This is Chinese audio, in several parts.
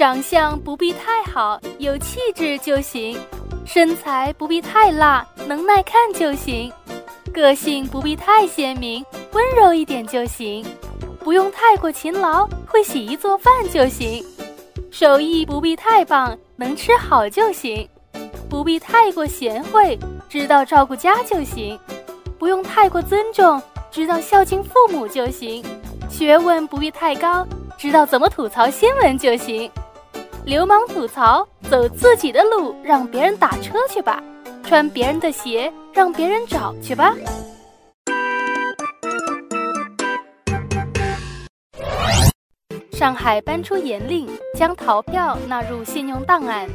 长相不必太好，有气质就行；身材不必太辣，能耐看就行；个性不必太鲜明，温柔一点就行；不用太过勤劳，会洗衣做饭就行；手艺不必太棒，能吃好就行；不必太过贤惠，知道照顾家就行；不用太过尊重，知道孝敬父母就行；学问不必太高，知道怎么吐槽新闻就行。流氓吐槽，走自己的路，让别人打车去吧；穿别人的鞋，让别人找去吧。上海搬出严令，将逃票纳入信用档案。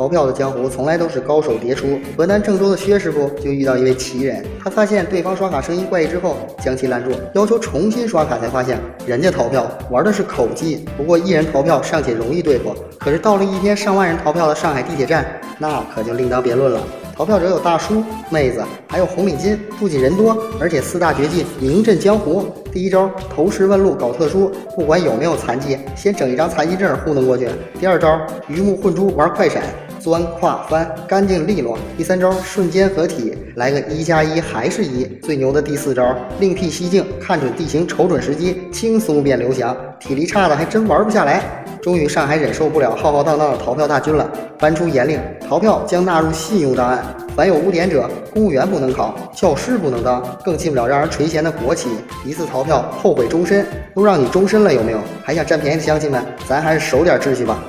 逃票的江湖从来都是高手迭出。河南郑州的薛师傅就遇到一位奇人，他发现对方刷卡声音怪异之后，将其拦住，要求重新刷卡，才发现人家逃票玩的是口技。不过一人逃票尚且容易对付，可是到了一天上万人逃票的上海地铁站，那可就另当别论了。逃票者有大叔、妹子，还有红领巾。不仅人多，而且四大绝技名震江湖。第一招投石问路搞特殊，不管有没有残疾，先整一张残疾证糊弄过去。第二招鱼目混珠玩快闪。钻跨翻，干净利落。第三招瞬间合体，来个一加一还是一。最牛的第四招另辟蹊径，看准地形，瞅准时机，轻松变刘翔。体力差的还真玩不下来。终于上海忍受不了浩浩荡荡的逃票大军了，颁出严令，逃票将纳入信用档案。凡有污点者，公务员不能考，教师不能当，更进不了让人垂涎的国企。一次逃票，后悔终身。都让你终身了，有没有？还想占便宜的乡亲们，咱还是守点秩序吧。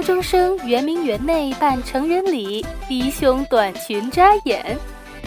高中生圆明园内办成人礼，低胸短裙扎眼。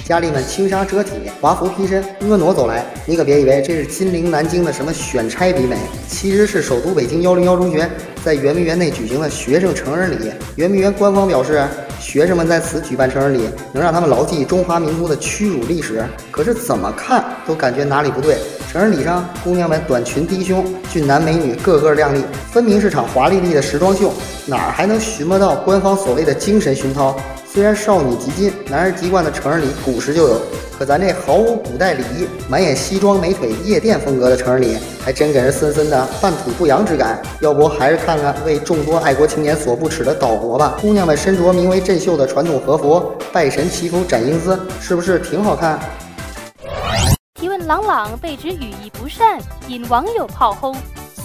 佳丽们轻纱遮体，华服披身，婀娜走来。你可别以为这是金陵南京的什么选差比美，其实是首都北京幺零幺中学在圆明园内举行的学生成人礼。圆明园官方表示，学生们在此举办成人礼，能让他们牢记中华民族的屈辱历史。可是怎么看都感觉哪里不对。成人礼上，姑娘们短裙低胸，俊男美女个个靓丽，分明是场华丽丽的时装秀，哪儿还能寻摸到官方所谓的精神熏陶？虽然少女及金，男儿及冠的成人礼古时就有，可咱这毫无古代礼仪、满眼西装美腿、夜店风格的成人礼，还真给人森森的半土不洋之感。要不还是看看为众多爱国青年所不耻的岛国吧？姑娘们身着名为“镇绣”的传统和服，拜神祈福展英姿，是不是挺好看？提问朗朗被指语艺不善，引网友炮轰。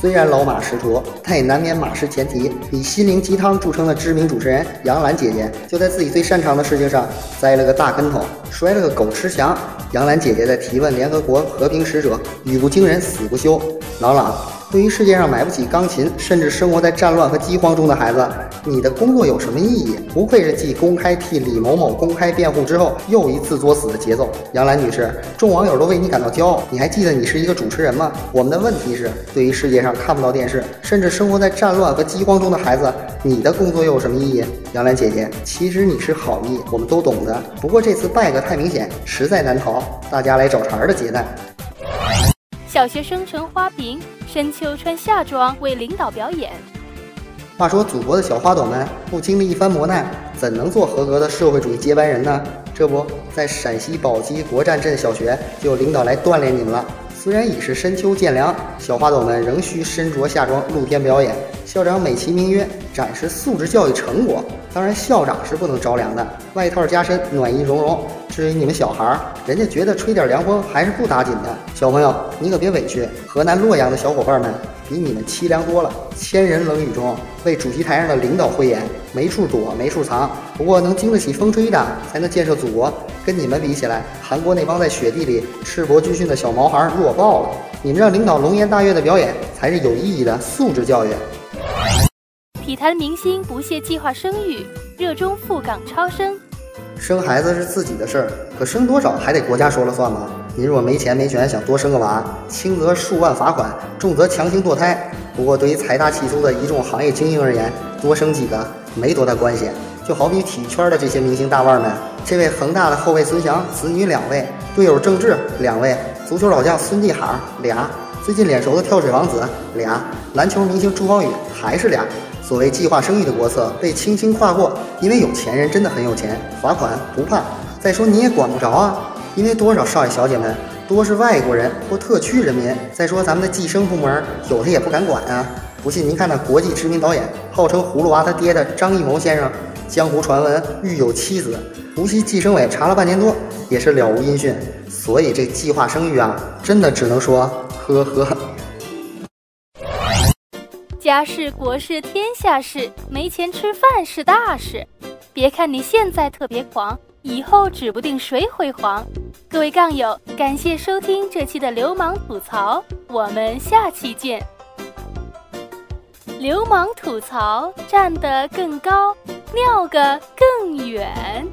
虽然老马识途，但也难免马失前蹄。以心灵鸡汤著称的知名主持人杨澜姐姐，就在自己最擅长的事情上栽了个大跟头，摔了个狗吃翔。杨澜姐姐在提问联合国和平使者，语不惊人死不休。朗朗。对于世界上买不起钢琴，甚至生活在战乱和饥荒中的孩子，你的工作有什么意义？不愧是继公开替李某某公开辩护之后又一次作死的节奏。杨澜女士，众网友都为你感到骄傲。你还记得你是一个主持人吗？我们的问题是，对于世界上看不到电视，甚至生活在战乱和饥荒中的孩子，你的工作又有什么意义？杨澜姐姐，其实你是好意，我们都懂的。不过这次败个太明显，实在难逃大家来找茬的劫难。小学生陈花瓶深秋穿夏装为领导表演。话说，祖国的小花朵们不经历一番磨难，怎能做合格的社会主义接班人呢？这不在陕西宝鸡国战镇小学就有领导来锻炼你们了。虽然已是深秋渐凉，小花朵们仍需身着夏装露天表演。校长美其名曰展示素质教育成果，当然校长是不能着凉的，外套加身，暖意融融。至于你们小孩儿，人家觉得吹点凉风还是不打紧的。小朋友，你可别委屈。河南洛阳的小伙伴们比你们凄凉多了，千人冷雨中为主席台上的领导汇演，没处躲，没处藏。不过能经得起风吹的，才能建设祖国。跟你们比起来，韩国那帮在雪地里赤膊军训的小毛孩弱爆了。你们让领导龙颜大悦的表演，才是有意义的素质教育。体坛明星不屑计划生育，热衷赴港超生。生孩子是自己的事儿，可生多少还得国家说了算吗？您若没钱没权想多生个娃，轻则数万罚款，重则强行堕胎。不过对于财大气粗的一众行业精英而言，多生几个没多大关系。就好比体育圈的这些明星大腕们，这位恒大的后卫孙祥子女两位，队友郑智两位，足球老将孙继海俩，最近脸熟的跳水王子俩，篮球明星朱芳雨还是俩。所谓计划生育的国策被轻轻跨过，因为有钱人真的很有钱，罚款不怕。再说你也管不着啊，因为多少少爷小姐们多是外国人或特区人民。再说咱们的计生部门，有的也不敢管啊。不信您看那国际知名导演，号称葫芦娃他爹的张艺谋先生，江湖传闻育有妻子，无锡计生委查了半年多，也是了无音讯。所以这计划生育啊，真的只能说呵呵。家事国事天下事，没钱吃饭是大事。别看你现在特别狂，以后指不定谁会黄。各位杠友，感谢收听这期的流氓吐槽，我们下期见。流氓吐槽站得更高，尿个更远。